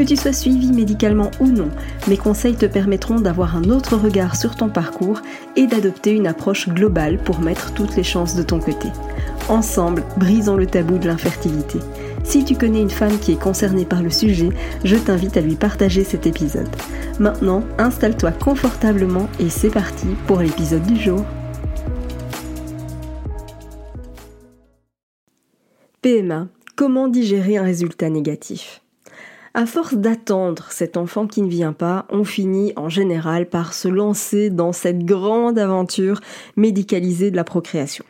Que tu sois suivi médicalement ou non, mes conseils te permettront d'avoir un autre regard sur ton parcours et d'adopter une approche globale pour mettre toutes les chances de ton côté. Ensemble, brisons le tabou de l'infertilité. Si tu connais une femme qui est concernée par le sujet, je t'invite à lui partager cet épisode. Maintenant, installe-toi confortablement et c'est parti pour l'épisode du jour. PMA, comment digérer un résultat négatif? À force d'attendre cet enfant qui ne vient pas, on finit en général par se lancer dans cette grande aventure médicalisée de la procréation.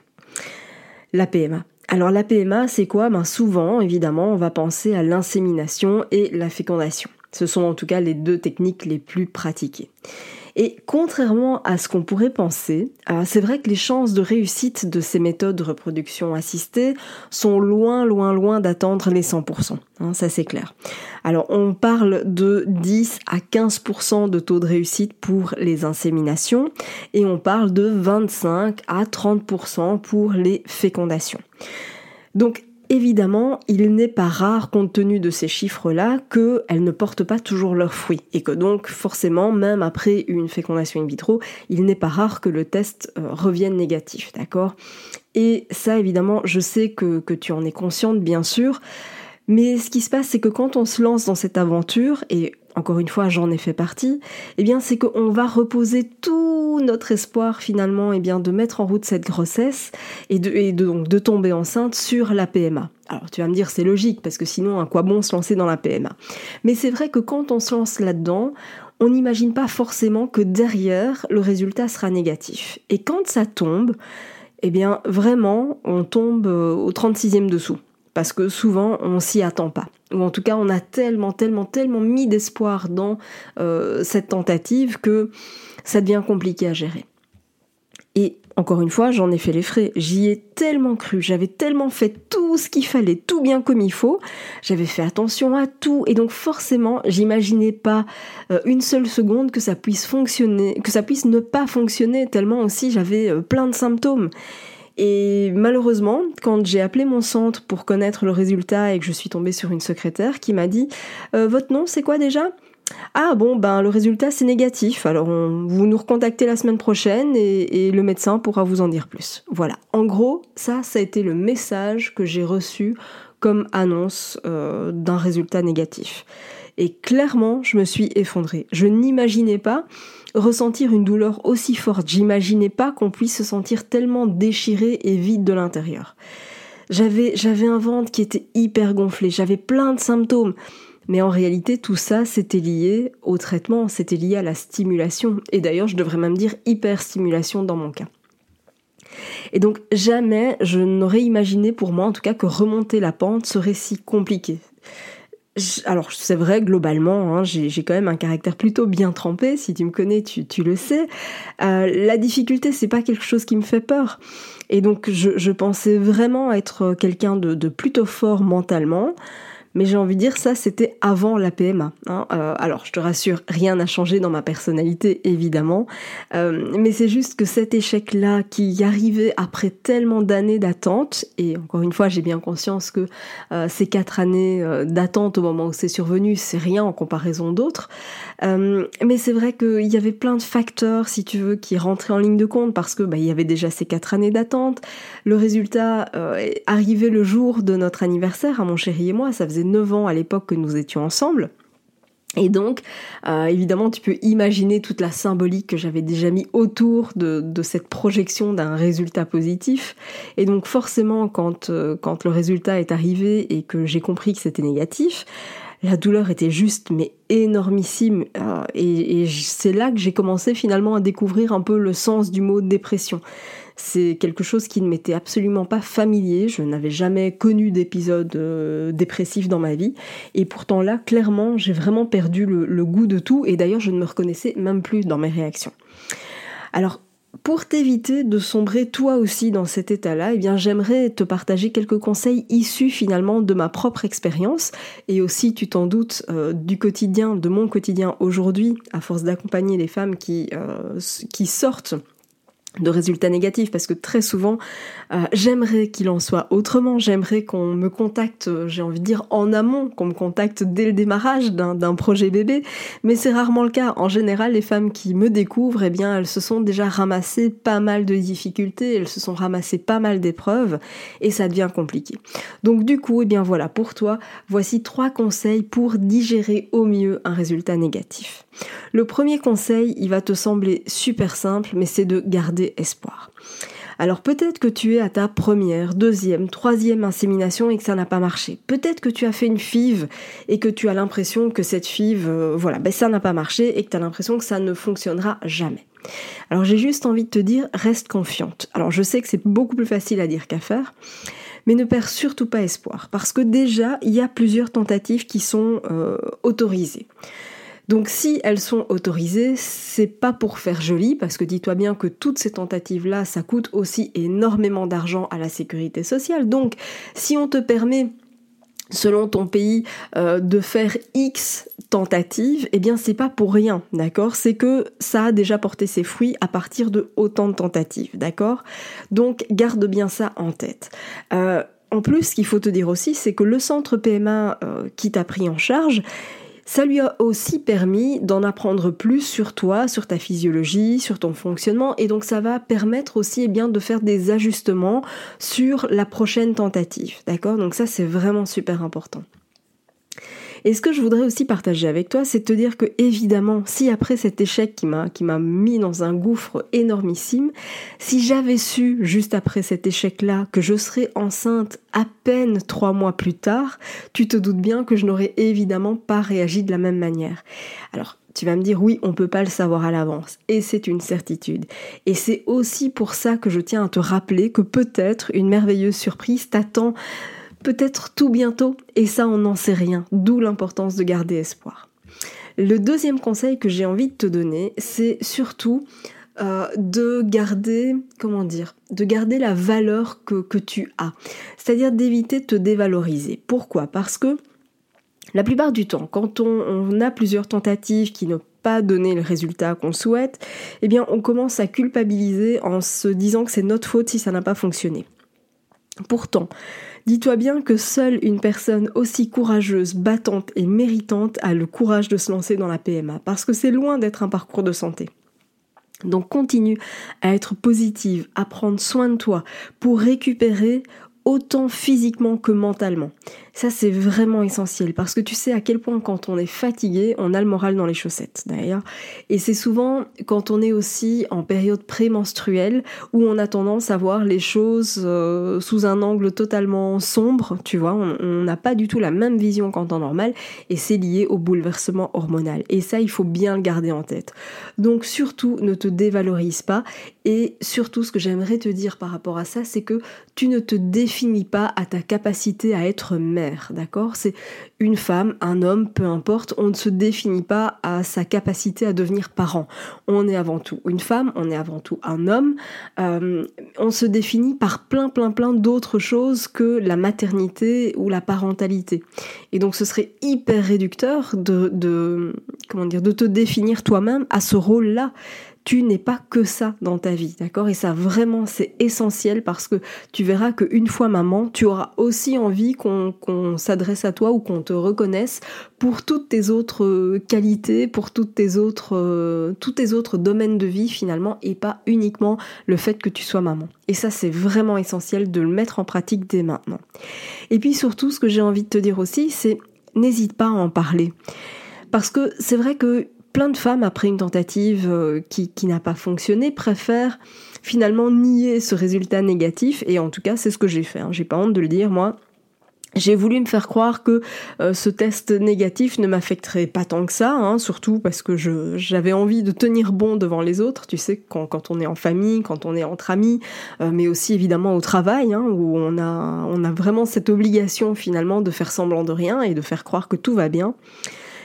La PMA. Alors la PMA, c'est quoi? Ben Souvent, évidemment, on va penser à l'insémination et la fécondation. Ce sont en tout cas les deux techniques les plus pratiquées. Et contrairement à ce qu'on pourrait penser, euh, c'est vrai que les chances de réussite de ces méthodes de reproduction assistée sont loin, loin, loin d'attendre les 100%. Hein, ça c'est clair. Alors on parle de 10 à 15% de taux de réussite pour les inséminations et on parle de 25 à 30% pour les fécondations. Donc évidemment, il n'est pas rare, compte tenu de ces chiffres-là, qu'elles ne portent pas toujours leurs fruits. Et que donc, forcément, même après une fécondation in vitro, il n'est pas rare que le test euh, revienne négatif, d'accord? Et ça, évidemment, je sais que, que tu en es consciente, bien sûr. Mais ce qui se passe, c'est que quand on se lance dans cette aventure, et encore une fois j'en ai fait partie, eh bien c'est qu'on va reposer tout notre espoir finalement eh bien, de mettre en route cette grossesse et, de, donc, de tomber enceinte sur la PMA. Alors tu vas me dire c'est logique parce que sinon à quoi bon se lancer dans la PMA Mais c'est vrai que quand on se lance là-dedans, on n'imagine pas forcément que derrière le résultat sera négatif. Et quand ça tombe, eh bien vraiment on tombe euh, au 36e dessous parce que souvent on s'y attend pas. Ou en tout cas on a tellement, tellement, tellement mis d'espoir dans euh, cette tentative que ça devient compliqué à gérer. Et encore une fois, j'en ai fait les frais. J'y ai tellement cru, j'avais tellement fait tout ce qu'il fallait, tout bien comme il faut. J'avais fait attention à tout, et donc forcément, j'imaginais pas euh, une seule seconde que ça puisse fonctionner, que ça puisse ne pas fonctionner. Tellement aussi, j'avais euh, plein de symptômes. Et malheureusement, quand j'ai appelé mon centre pour connaître le résultat et que je suis tombée sur une secrétaire qui m'a dit euh, Votre nom, c'est quoi déjà? Ah bon, ben le résultat c'est négatif, alors vous nous recontactez la semaine prochaine et, le médecin pourra vous en dire plus. Voilà, en gros, ça, ça a été le message que j'ai reçu comme annonce euh, d'un résultat négatif. Et clairement, je me suis effondrée. Je n'imaginais pas ressentir une douleur aussi forte. J'imaginais pas qu'on puisse se sentir tellement déchiré et vide de l'intérieur. J'avais, un ventre qui était hyper gonflé, j'avais plein de symptômes. Mais en réalité, tout ça, c'était lié au traitement, c'était lié à la stimulation. Et d'ailleurs, je devrais même dire hyperstimulation dans mon cas. Et donc jamais je n'aurais imaginé pour moi en tout cas que remonter la pente serait si compliqué alors c'est vrai globalement, hein, j'ai quand même un caractère plutôt bien trempé. Si tu me connais, tu, le sais. Euh, la difficulté, c'est pas quelque chose qui me fait peur. Et donc je, pensais vraiment être quelqu'un de, plutôt fort mentalement. Mais j'ai envie de dire ça, c'était avant la PMA. Hein. Euh, alors, je te rassure, rien n'a changé dans ma personnalité, évidemment. Euh, mais c'est juste que cet échec-là, qui arrivait après tellement d'années d'attente, et encore une fois, j'ai bien conscience que euh, ces quatre années d'attente au moment où c'est survenu, c'est rien en comparaison d'autres. mais c'est vrai qu'il y avait plein de facteurs, si tu veux, qui rentraient en ligne de compte parce que bah, il y avait déjà ces quatre années d'attente. Le résultat arrivait le jour de notre anniversaire, à mon chéri et moi, ça faisait 9 ans à l'époque que nous étions ensemble. Et donc, euh, évidemment, tu peux imaginer toute la symbolique que j'avais déjà mis autour de, cette projection d'un résultat positif. Et donc, forcément, quand, euh, quand le résultat est arrivé et que j'ai compris que c'était négatif, la douleur était juste mais énormissime. Euh, et c'est là que j'ai commencé finalement à découvrir un peu le sens du mot dépression. C'est quelque chose qui ne m'était absolument pas familier. Je n'avais jamais connu d'épisode euh, dépressif dans ma vie. Et pourtant là, clairement, j'ai vraiment perdu le, goût de tout. Et d'ailleurs, je ne me reconnaissais même plus dans mes réactions. Alors, pour t'éviter de sombrer toi aussi dans cet état-là, eh bien j'aimerais te partager quelques conseils issus finalement de ma propre expérience et aussi, tu t'en doutes, euh, du quotidien, de mon quotidien aujourd'hui, à force d'accompagner les femmes qui, euh, qui sortent de résultats négatifs parce que très souvent euh, j'aimerais qu'il en soit autrement j'aimerais qu'on me contacte euh, j'ai envie de dire en amont qu'on me contacte dès le démarrage d'un projet bébé. Mais c'est rarement le cas. En général les femmes qui me découvrent eh bien elles se sont déjà ramassées pas mal de difficultés elles se sont ramassées pas mal d'épreuves et ça devient compliqué. Donc du coup eh bien voilà pour toi. Voici trois conseils pour digérer au mieux un résultat négatif. Le premier conseil, il va te sembler super simple, mais c'est de garder espoir. Alors peut-être que tu es à ta première, deuxième, troisième insémination et que ça n'a pas marché. Peut-être que tu as fait une FIV et que tu as l'impression que cette FIV, euh, voilà, ben ça n'a pas marché et que tu as l'impression que ça ne fonctionnera jamais. Alors j'ai juste envie de te dire, reste confiante. Alors je sais que c'est beaucoup plus facile à dire qu'à faire, mais ne perds surtout pas espoir parce que déjà il y a plusieurs tentatives qui sont euh, autorisées. Donc si elles sont autorisées, c'est pas pour faire joli, parce que dis-toi bien que toutes ces tentatives-là, ça coûte aussi énormément d'argent à la sécurité sociale. Donc si on te permet selon ton pays euh, de faire X tentatives, eh bien c'est pas pour rien, d'accord? C'est que ça a déjà porté ses fruits à partir de autant de tentatives, d'accord? Donc garde bien ça en tête. Euh, en plus, ce qu'il faut te dire aussi, c'est que le centre PMA euh, qui t'a pris en charge, ça lui a aussi permis d'en apprendre plus sur toi, sur ta physiologie, sur ton fonctionnement, et donc ça va permettre aussi eh bien, de faire des ajustements sur la prochaine tentative. D'accord? Donc ça c'est vraiment super important. Et ce que je voudrais aussi partager avec toi, c'est de te dire que évidemment, si après cet échec qui m'a qui m'a mis dans un gouffre énormissime, si j'avais su juste après cet échec-là que je serais enceinte à peine trois mois plus tard, tu te doutes bien que je n'aurais évidemment pas réagi de la même manière. Alors tu vas me dire oui, on peut pas le savoir à l'avance et c'est une certitude. Et c'est aussi pour ça que je tiens à te rappeler que peut-être une merveilleuse surprise t'attend peut-être tout bientôt, et ça on n'en sait rien, d'où l'importance de garder espoir. Le deuxième conseil que j'ai envie de te donner, c'est surtout euh, de garder, comment dire, de garder la valeur que, tu as. C'est-à-dire d'éviter de te dévaloriser. Pourquoi? Parce que la plupart du temps, quand on, on a plusieurs tentatives qui n'ont pas donné le résultat qu'on souhaite, eh bien on commence à culpabiliser en se disant que c'est notre faute si ça n'a pas fonctionné. Pourtant, Dis-toi bien que seule une personne aussi courageuse, battante et méritante a le courage de se lancer dans la PMA, parce que c'est loin d'être un parcours de santé. Donc continue à être positive, à prendre soin de toi pour récupérer autant physiquement que mentalement. Ça, c'est vraiment essentiel parce que tu sais à quel point quand on est fatigué, on a le moral dans les chaussettes d'ailleurs. Et c'est souvent quand on est aussi en période prémenstruelle où on a tendance à voir les choses euh, sous un angle totalement sombre, tu vois. On n'a pas du tout la même vision qu'en temps normal et c'est lié au bouleversement hormonal. Et ça, il faut bien le garder en tête. Donc surtout, ne te dévalorise pas et surtout, ce que j'aimerais te dire par rapport à ça, c'est que tu ne te définis pas à ta capacité à être mère, d'accord? C'est une femme, un homme, peu importe, on ne se définit pas à sa capacité à devenir parent. On est avant tout une femme, on est avant tout un homme. Euh, on se définit par plein, plein, plein d'autres choses que la maternité ou la parentalité. Et donc, ce serait hyper réducteur de, comment dire, de te définir toi-même à ce rôle-là tu n'es pas que ça dans ta vie, d'accord? Et ça vraiment c'est essentiel parce que tu verras qu'une fois maman, tu auras aussi envie qu'on s'adresse à toi ou qu'on te reconnaisse pour toutes tes autres euh, qualités, pour toutes tes autres, euh, tous tes autres domaines de vie finalement et pas uniquement le fait que tu sois maman. Et ça c'est vraiment essentiel de le mettre en pratique dès maintenant. Et puis surtout ce que j'ai envie de te dire aussi, c'est n'hésite pas à en parler. Parce que c'est vrai que plein de femmes, après une tentative euh, qui, n'a pas fonctionné, préfèrent finalement nier ce résultat négatif. Et en tout cas, c'est ce que j'ai fait. Hein. J'ai pas honte de le dire, moi. J'ai voulu me faire croire que euh, ce test négatif ne m'affecterait pas tant que ça, hein, surtout parce que j'avais envie de tenir bon devant les autres, tu sais, quand, on est en famille, quand on est entre amis, euh, mais aussi évidemment au travail, hein, où on a, on a vraiment cette obligation finalement de faire semblant de rien et de faire croire que tout va bien.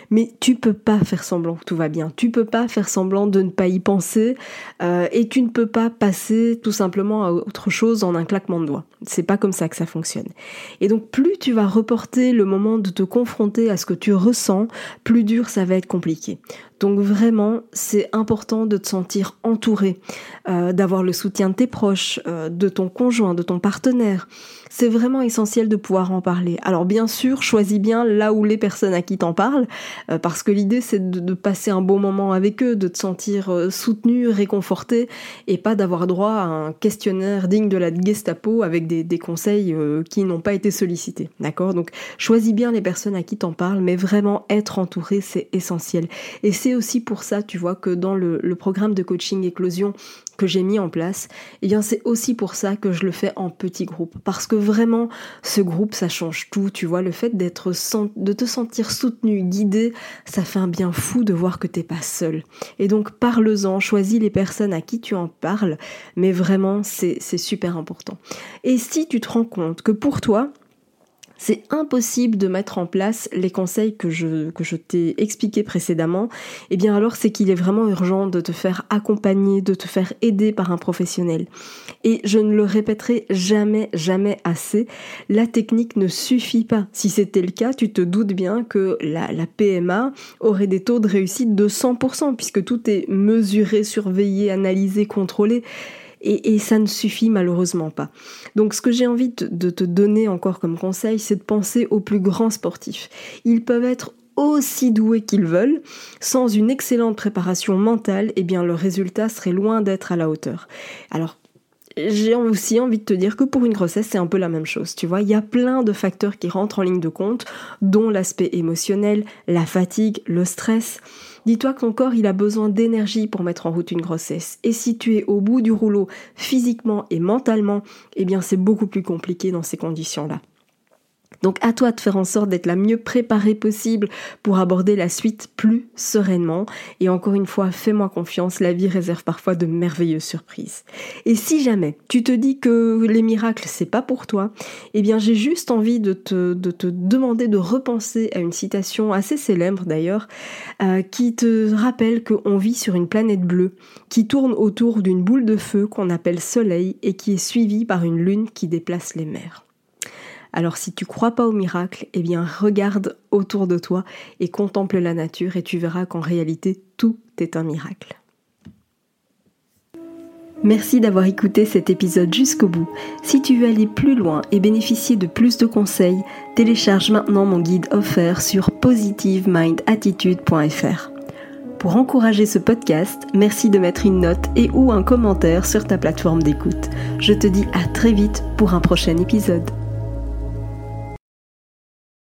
Mais tu peux pas faire semblant que tout va bien. Tu peux pas faire semblant de ne pas y penser euh, et tu ne peux pas passer tout simplement à autre chose en un claquement de doigts. C'est pas comme ça que ça fonctionne. Et donc plus tu vas reporter le moment de te confronter à ce que tu ressens, plus dur ça va être compliqué. Donc vraiment, c'est important de te sentir entouré, euh, d'avoir le soutien de tes proches, euh, de ton conjoint, de ton partenaire. C'est vraiment essentiel de pouvoir en parler. Alors bien sûr, choisis bien là où les personnes à qui t'en parles, euh, parce que l'idée c'est de, passer un bon moment avec eux, de te sentir soutenu, réconforté, et pas d'avoir droit à un questionnaire digne de la Gestapo avec des, des conseils qui n'ont pas été sollicités. D'accord? Donc choisis bien les personnes à qui t'en parles, mais vraiment être entouré, c'est essentiel. C'est aussi pour ça, tu vois, que dans le, programme de coaching éclosion que j'ai mis en place, eh bien c'est aussi pour ça que je le fais en petit groupe. Parce que vraiment, ce groupe, ça change tout. Tu vois, le fait d'être de te sentir soutenu, guidé, ça fait un bien fou de voir que t'es pas seul. Et donc parle-en, choisis les personnes à qui tu en parles, mais vraiment c'est super important. Et si tu te rends compte que pour toi, c'est impossible de mettre en place les conseils que je, que je t'ai expliqués précédemment, eh bien alors c'est qu'il est vraiment urgent de te faire accompagner, de te faire aider par un professionnel. Et je ne le répéterai jamais, jamais assez, la technique ne suffit pas. Si c'était le cas, tu te doutes bien que la, la PMA aurait des taux de réussite de 100%, puisque tout est mesuré, surveillé, analysé, contrôlé et, ça ne suffit malheureusement pas. Donc ce que j'ai envie de te donner encore comme conseil, c'est de penser aux plus grands sportifs. Ils peuvent être aussi doués qu'ils veulent, sans une excellente préparation mentale, eh bien le résultat serait loin d'être à la hauteur. Alors j'ai aussi envie de te dire que pour une grossesse, c'est un peu la même chose. Tu vois, il y a plein de facteurs qui rentrent en ligne de compte, dont l'aspect émotionnel, la fatigue, le stress. Dis-toi que ton corps, il a besoin d'énergie pour mettre en route une grossesse. Et si tu es au bout du rouleau physiquement et mentalement, eh bien c'est beaucoup plus compliqué dans ces conditions-là. Donc à toi de faire en sorte d'être la mieux préparée possible pour aborder la suite plus sereinement. Et encore une fois, fais-moi confiance, la vie réserve parfois de merveilleuses surprises. Et si jamais tu te dis que les miracles c'est pas pour toi, eh bien j'ai juste envie de te, de te demander de repenser à une citation assez célèbre d'ailleurs, euh, qui te rappelle qu'on vit sur une planète bleue qui tourne autour d'une boule de feu qu'on appelle Soleil et qui est suivie par une lune qui déplace les mers. Alors si tu crois pas au miracle, eh bien regarde autour de toi et contemple la nature et tu verras qu'en réalité tout est un miracle. Merci d'avoir écouté cet épisode jusqu'au bout. Si tu veux aller plus loin et bénéficier de plus de conseils, télécharge maintenant mon guide offert sur positivemindattitude.fr. Pour encourager ce podcast, merci de mettre une note et ou un commentaire sur ta plateforme d'écoute. Je te dis à très vite pour un prochain épisode.